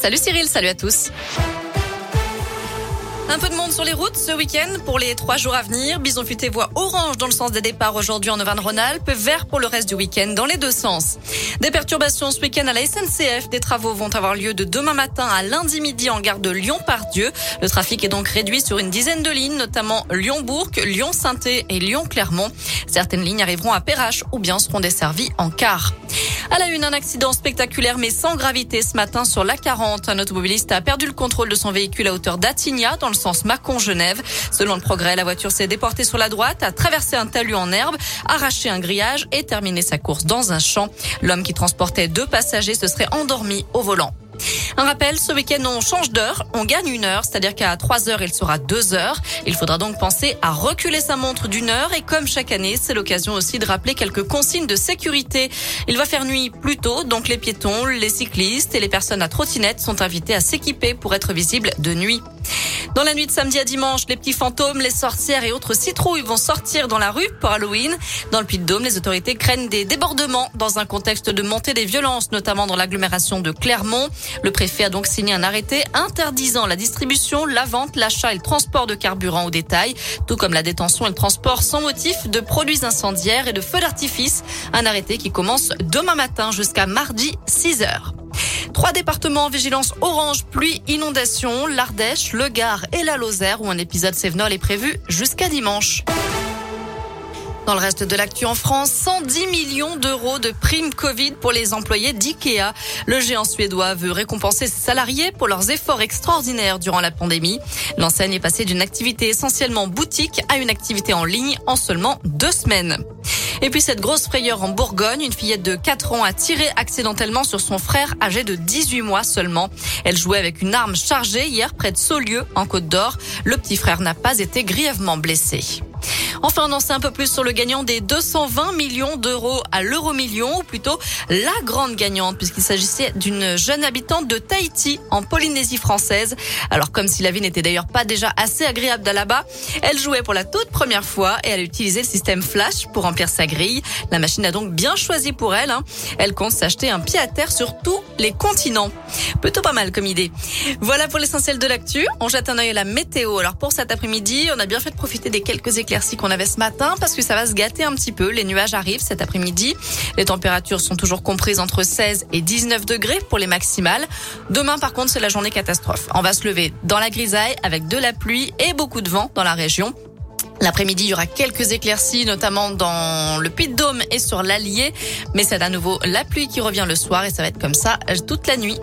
Salut Cyril, salut à tous. Un peu de monde sur les routes ce week-end pour les trois jours à venir. Bison futé voit orange dans le sens des départs aujourd'hui en Auvergne-Rhône-Alpes, vert pour le reste du week-end dans les deux sens. Des perturbations ce week-end à la SNCF. Des travaux vont avoir lieu de demain matin à lundi midi en gare de Lyon-Pardieu. Le trafic est donc réduit sur une dizaine de lignes, notamment Lyon-Bourg, Lyon-Sainté et Lyon-Clermont. Certaines lignes arriveront à Perrache ou bien seront desservies en car. À la une, un accident spectaculaire mais sans gravité ce matin sur l'A40. Un automobiliste a perdu le contrôle de son véhicule à hauteur d'Attigna dans le sens Mâcon-Genève. Selon le progrès, la voiture s'est déportée sur la droite, a traversé un talus en herbe, arraché un grillage et terminé sa course dans un champ. L'homme qui transportait deux passagers se serait endormi au volant. Un rappel, ce week-end, on change d'heure, on gagne une heure, c'est-à-dire qu'à 3 heures, il sera 2 heures. Il faudra donc penser à reculer sa montre d'une heure et comme chaque année, c'est l'occasion aussi de rappeler quelques consignes de sécurité. Il va faire nuit plus tôt, donc les piétons, les cyclistes et les personnes à trottinette sont invités à s'équiper pour être visibles de nuit. Dans la nuit de samedi à dimanche, les petits fantômes, les sorcières et autres citrouilles vont sortir dans la rue pour Halloween. Dans le Puy-de-Dôme, les autorités craignent des débordements dans un contexte de montée des violences, notamment dans l'agglomération de Clermont. Le préfet a donc signé un arrêté interdisant la distribution, la vente, l'achat et le transport de carburant au détail, tout comme la détention et le transport sans motif de produits incendiaires et de feux d'artifice. Un arrêté qui commence demain matin jusqu'à mardi 6 heures. Trois départements en vigilance orange, pluie, inondation, l'Ardèche, le Gard et la Lozère où un épisode Sévenol est prévu jusqu'à dimanche. Dans le reste de l'actu en France, 110 millions d'euros de primes Covid pour les employés d'IKEA. Le géant suédois veut récompenser ses salariés pour leurs efforts extraordinaires durant la pandémie. L'enseigne est passée d'une activité essentiellement boutique à une activité en ligne en seulement deux semaines. Et puis cette grosse frayeur en Bourgogne, une fillette de 4 ans a tiré accidentellement sur son frère âgé de 18 mois seulement. Elle jouait avec une arme chargée hier près de Saulieu en Côte d'Or. Le petit frère n'a pas été grièvement blessé. Enfin, on en sait un peu plus sur le gagnant des 220 millions d'euros à l'euro million, ou plutôt la grande gagnante, puisqu'il s'agissait d'une jeune habitante de Tahiti, en Polynésie française. Alors, comme si la vie n'était d'ailleurs pas déjà assez agréable là-bas, elle jouait pour la toute première fois et elle a utilisé le système Flash pour remplir sa grille. La machine a donc bien choisi pour elle. Hein. Elle compte s'acheter un pied à terre sur tous les continents. Plutôt pas mal comme idée. Voilà pour l'essentiel de l'actu. On jette un œil à la météo. Alors pour cet après-midi, on a bien fait de profiter des quelques éclaircies avait ce matin parce que ça va se gâter un petit peu. Les nuages arrivent cet après-midi. Les températures sont toujours comprises entre 16 et 19 degrés pour les maximales. Demain, par contre, c'est la journée catastrophe. On va se lever dans la grisaille avec de la pluie et beaucoup de vent dans la région. L'après-midi, il y aura quelques éclaircies, notamment dans le Puy-de-Dôme et sur l'Allier. Mais c'est à nouveau la pluie qui revient le soir et ça va être comme ça toute la nuit.